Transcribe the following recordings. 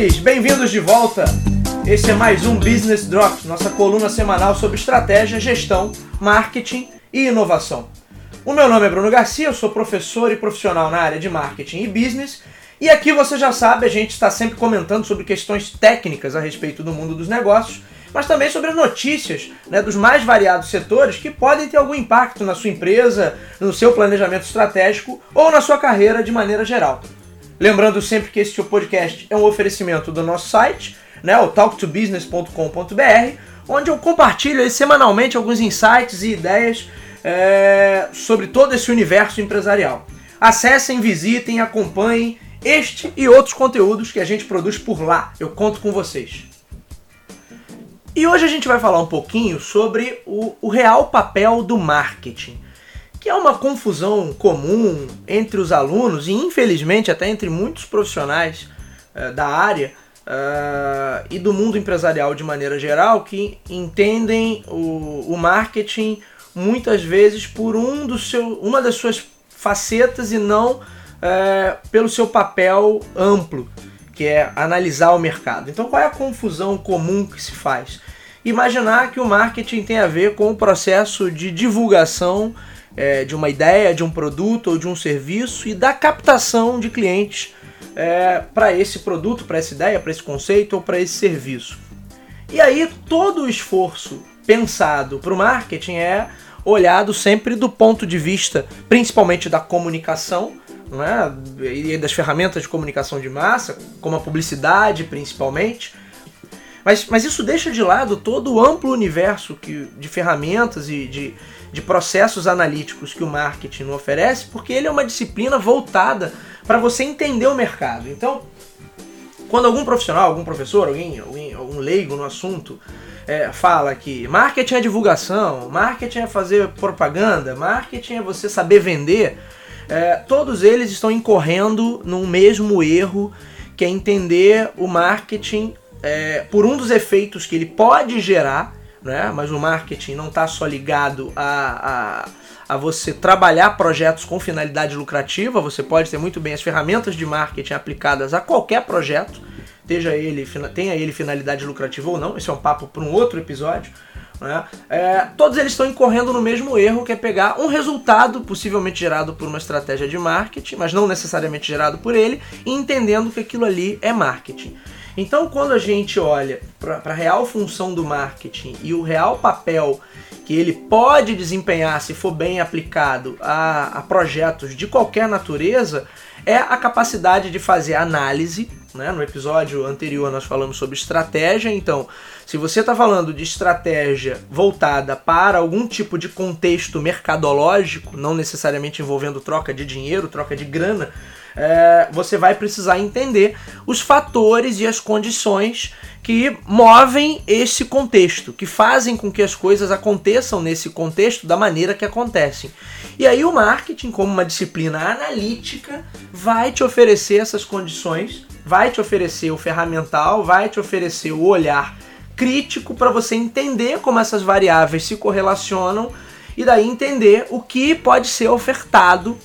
senhores, bem-vindos de volta. Esse é mais um Business Drops, nossa coluna semanal sobre estratégia, gestão, marketing e inovação. O meu nome é Bruno Garcia, eu sou professor e profissional na área de marketing e business. E aqui você já sabe, a gente está sempre comentando sobre questões técnicas a respeito do mundo dos negócios, mas também sobre notícias né, dos mais variados setores que podem ter algum impacto na sua empresa, no seu planejamento estratégico ou na sua carreira de maneira geral. Lembrando sempre que este podcast é um oferecimento do nosso site, né, o talktobusiness.com.br, onde eu compartilho aí, semanalmente alguns insights e ideias é, sobre todo esse universo empresarial. Acessem, visitem, acompanhem este e outros conteúdos que a gente produz por lá. Eu conto com vocês. E hoje a gente vai falar um pouquinho sobre o, o real papel do marketing que é uma confusão comum entre os alunos e infelizmente até entre muitos profissionais uh, da área uh, e do mundo empresarial de maneira geral que entendem o, o marketing muitas vezes por um do seu, uma das suas facetas e não uh, pelo seu papel amplo, que é analisar o mercado. Então qual é a confusão comum que se faz? Imaginar que o marketing tem a ver com o processo de divulgação é, de uma ideia, de um produto ou de um serviço e da captação de clientes é, para esse produto, para essa ideia, para esse conceito ou para esse serviço. E aí todo o esforço pensado para o marketing é olhado sempre do ponto de vista, principalmente da comunicação, né, e das ferramentas de comunicação de massa, como a publicidade principalmente. Mas, mas isso deixa de lado todo o amplo universo que, de ferramentas e de, de processos analíticos que o marketing oferece, porque ele é uma disciplina voltada para você entender o mercado. Então, quando algum profissional, algum professor, alguém, alguém algum leigo no assunto é, fala que marketing é divulgação, marketing é fazer propaganda, marketing é você saber vender, é, todos eles estão incorrendo num mesmo erro que é entender o marketing é, por um dos efeitos que ele pode gerar né? mas o marketing não está só ligado a, a, a, você trabalhar projetos com finalidade lucrativa, você pode ter muito bem as ferramentas de marketing aplicadas a qualquer projeto, seja ele, tenha ele finalidade lucrativa ou não, esse é um papo para um outro episódio. Né? É, todos eles estão incorrendo no mesmo erro, que é pegar um resultado possivelmente gerado por uma estratégia de marketing, mas não necessariamente gerado por ele, e entendendo que aquilo ali é marketing. Então, quando a gente olha para a real função do marketing e o real papel que ele pode desempenhar se for bem aplicado a, a projetos de qualquer natureza, é a capacidade de fazer análise. Né? No episódio anterior nós falamos sobre estratégia, então, se você está falando de estratégia voltada para algum tipo de contexto mercadológico, não necessariamente envolvendo troca de dinheiro, troca de grana, é, você vai precisar entender os fatores e as condições que movem esse contexto, que fazem com que as coisas aconteçam nesse contexto da maneira que acontecem. E aí o marketing, como uma disciplina analítica, vai te oferecer essas condições, vai te oferecer o ferramental, vai te oferecer o olhar crítico para você entender como essas variáveis se correlacionam e daí entender o que pode ser ofertado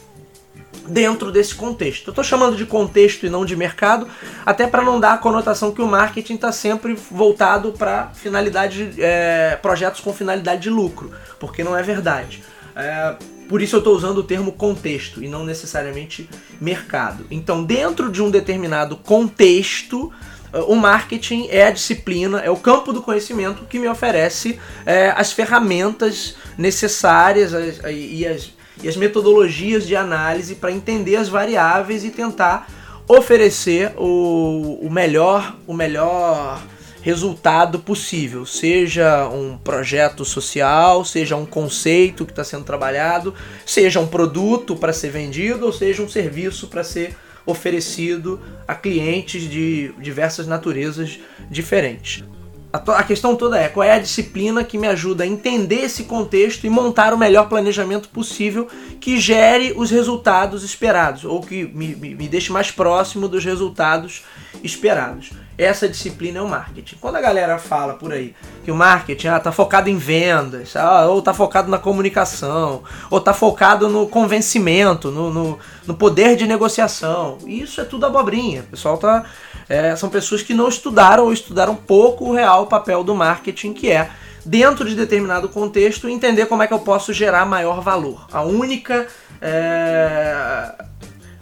dentro desse contexto. Eu estou chamando de contexto e não de mercado, até para não dar a conotação que o marketing está sempre voltado para finalidade, é, projetos com finalidade de lucro, porque não é verdade. É, por isso eu estou usando o termo contexto e não necessariamente mercado. Então, dentro de um determinado contexto, é, o marketing é a disciplina, é o campo do conhecimento que me oferece é, as ferramentas necessárias as, e as e as metodologias de análise para entender as variáveis e tentar oferecer o, o melhor o melhor resultado possível, seja um projeto social, seja um conceito que está sendo trabalhado, seja um produto para ser vendido ou seja um serviço para ser oferecido a clientes de diversas naturezas diferentes. A, questão toda é qual é a disciplina que me ajuda a entender esse contexto e montar o melhor planejamento possível que gere os resultados esperados ou que me, me, me deixe mais próximo dos resultados esperados. Essa disciplina é o marketing. Quando a galera fala por aí que o marketing ah, tá focado em vendas, ah, ou tá focado na comunicação, ou tá focado no convencimento, no, no, no poder de negociação, isso é tudo abobrinha. O pessoal tá. É, são pessoas que não estudaram ou estudaram pouco o real papel do marketing, que é dentro de determinado contexto, entender como é que eu posso gerar maior valor. A única. É,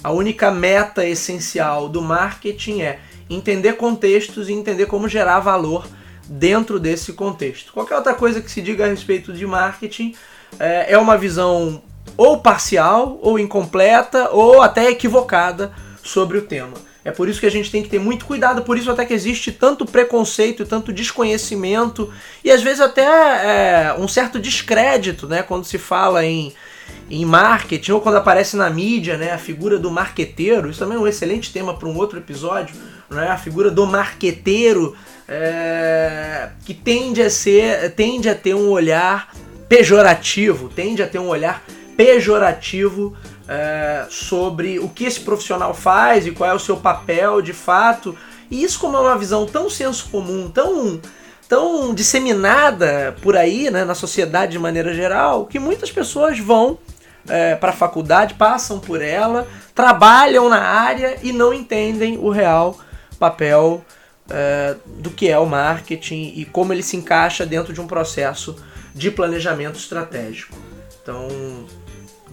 a única meta essencial do marketing é entender contextos e entender como gerar valor dentro desse contexto. Qualquer outra coisa que se diga a respeito de marketing é, é uma visão ou parcial, ou incompleta, ou até equivocada sobre o tema. É por isso que a gente tem que ter muito cuidado, por isso até que existe tanto preconceito, tanto desconhecimento e às vezes até é, um certo descrédito, né, quando se fala em, em marketing ou quando aparece na mídia, né, a figura do marqueteiro. Isso também é um excelente tema para um outro episódio, né, a figura do marqueteiro é, que tende a ser, tende a ter um olhar pejorativo, tende a ter um olhar pejorativo é, sobre o que esse profissional faz e qual é o seu papel de fato. E isso, como é uma visão tão senso comum, tão, tão disseminada por aí né, na sociedade de maneira geral, que muitas pessoas vão é, para a faculdade, passam por ela, trabalham na área e não entendem o real papel é, do que é o marketing e como ele se encaixa dentro de um processo de planejamento estratégico. Então,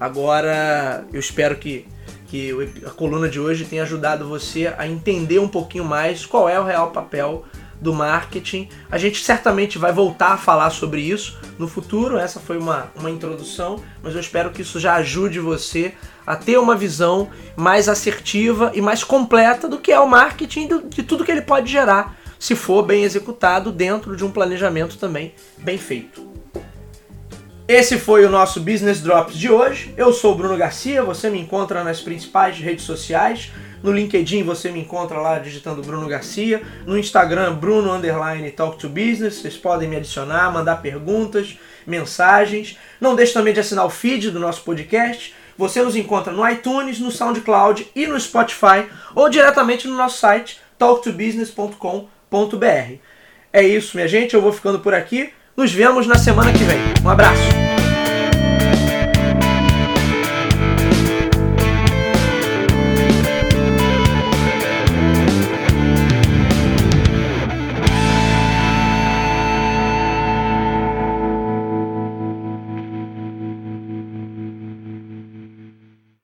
Agora, eu espero que, que a coluna de hoje tenha ajudado você a entender um pouquinho mais qual é o real papel do marketing. A gente certamente vai voltar a falar sobre isso no futuro. Essa foi uma, uma introdução, mas eu espero que isso já ajude você a ter uma visão mais assertiva e mais completa do que é o marketing e de tudo que ele pode gerar, se for bem executado dentro de um planejamento também bem feito. Esse foi o nosso Business Drops de hoje. Eu sou o Bruno Garcia, você me encontra nas principais redes sociais. No LinkedIn você me encontra lá digitando Bruno Garcia. No Instagram, Bruno Underline Talk to Business. Vocês podem me adicionar, mandar perguntas, mensagens. Não deixe também de assinar o feed do nosso podcast. Você nos encontra no iTunes, no SoundCloud e no Spotify ou diretamente no nosso site talktobusiness.com.br. É isso, minha gente. Eu vou ficando por aqui. Nos vemos na semana que vem. Um abraço.